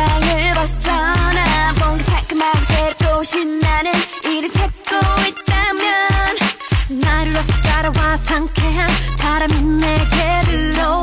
세상을 벗어나 뭔가 상큼하고 새롭고 신나는 일을 찾고 있다면 나를 없어 따라와 상쾌한 바람이 내게 들어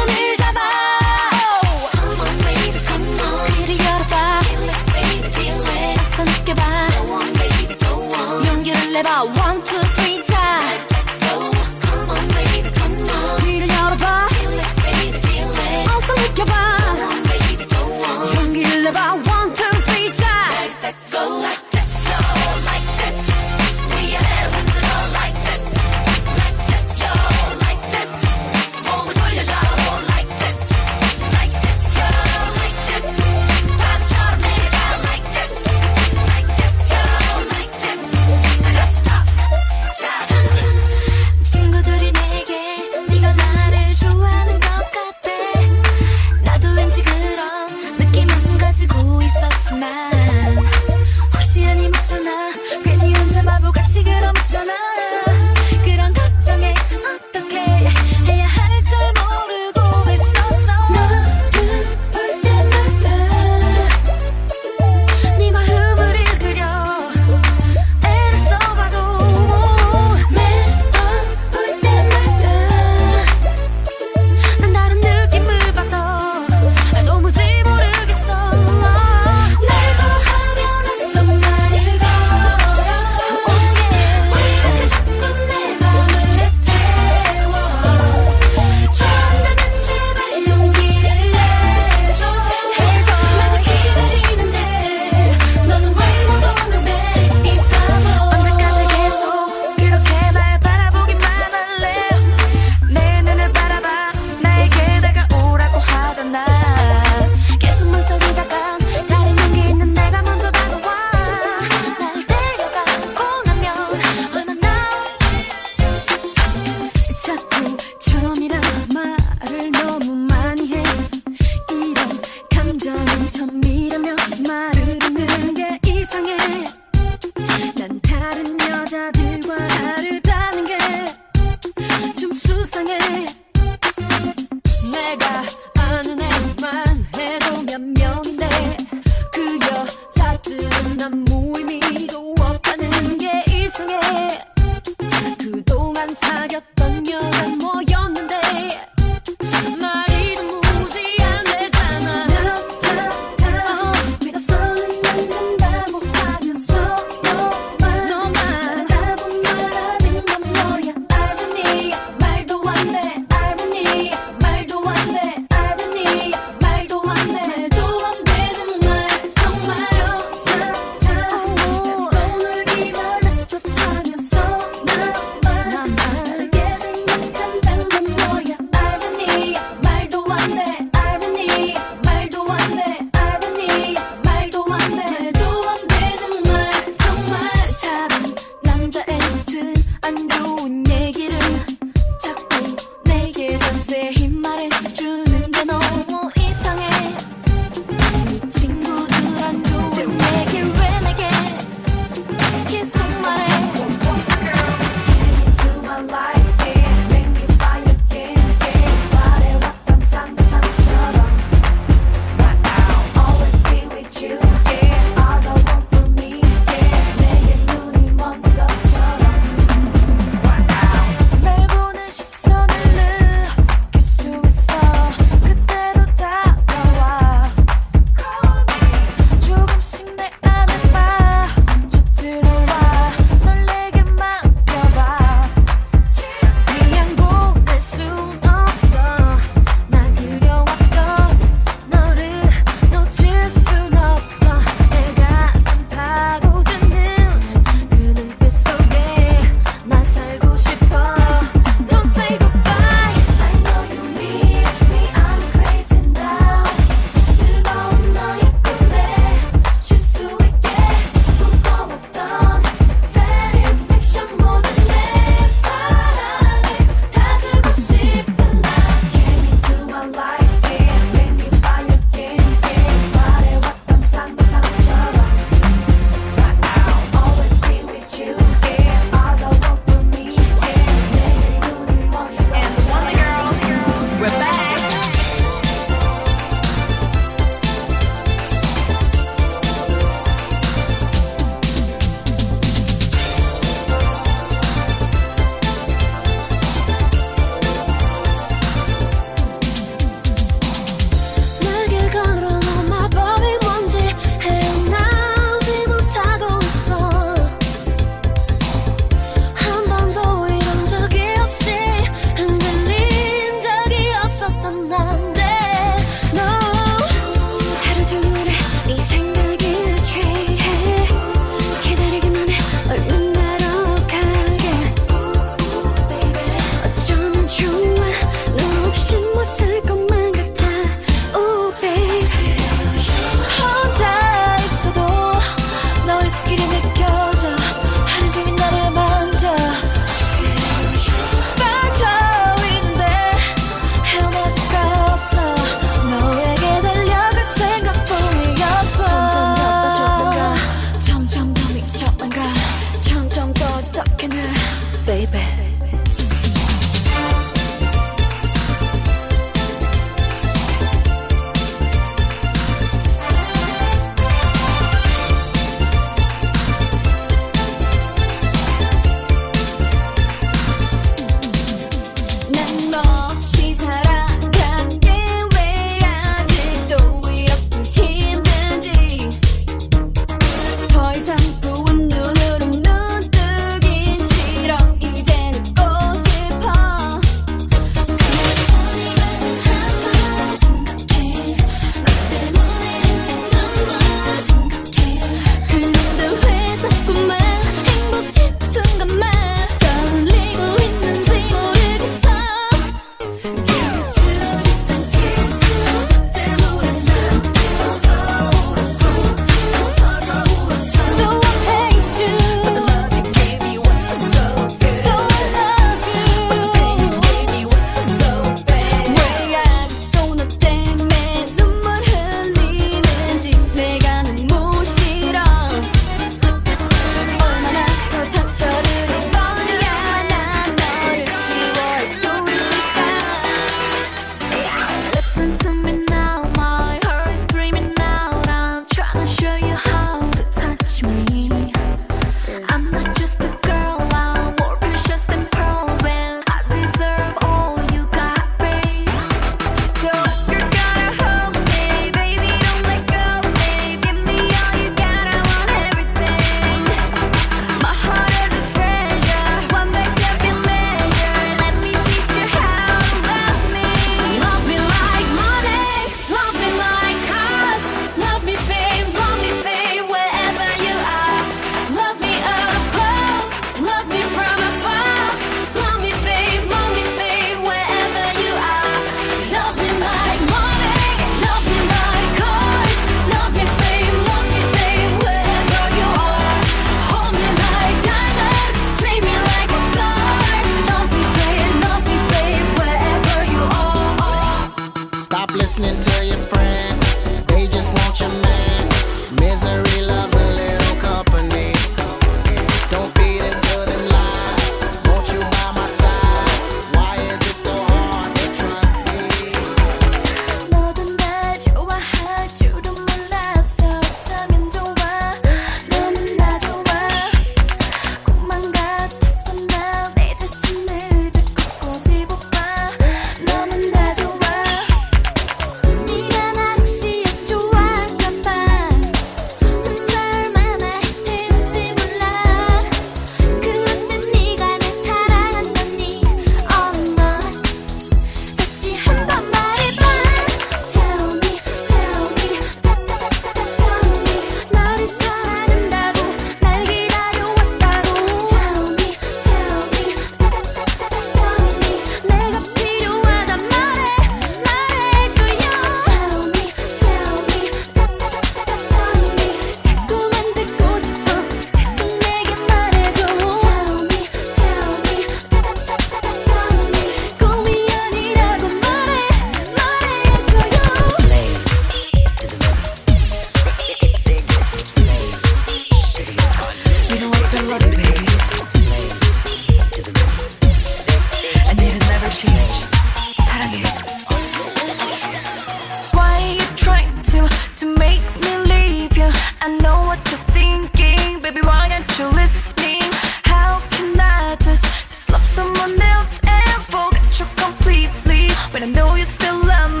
know you still love me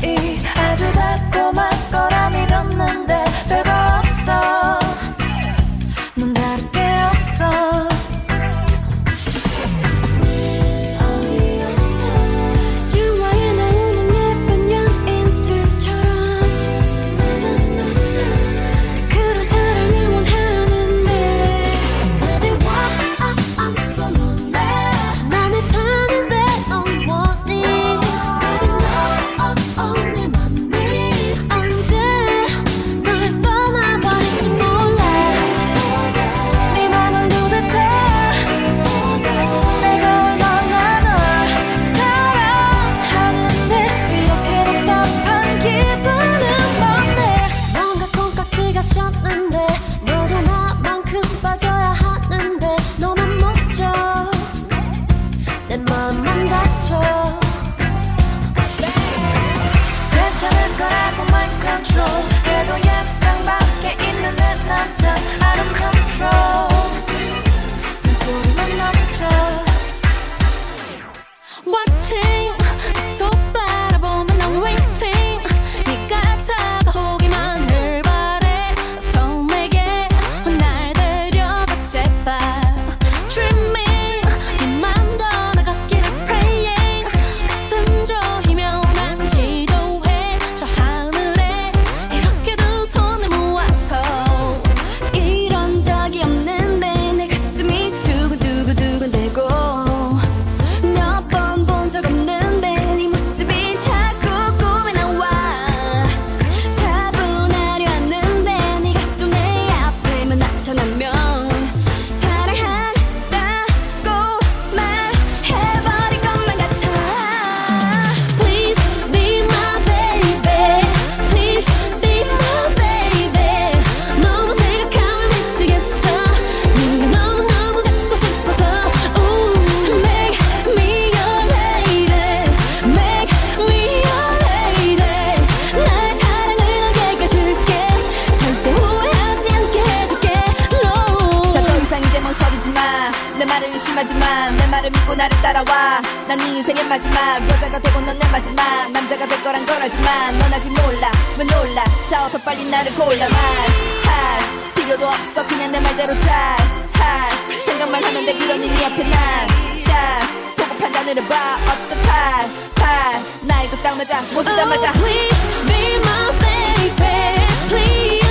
사이 아주 가까이 Watching 나를 믿고 나를 따라와. 난 네 인생의 마지막. 여자가 되고 넌 내 마지막. 남자가 될 거란 걸 알지만 넌 아직 몰라. 왜 놀라? 자 어서 빨리 나를 골라. 말할. 필요도 없어. 그냥 내 말대로 잘할. 생각만 하면 돼. 그런 일이 앞에 난자 보고 판단을 해봐. 어떡할 할. 나이도 딱 맞아 모두 다 맞아 oh, please be my baby. Please.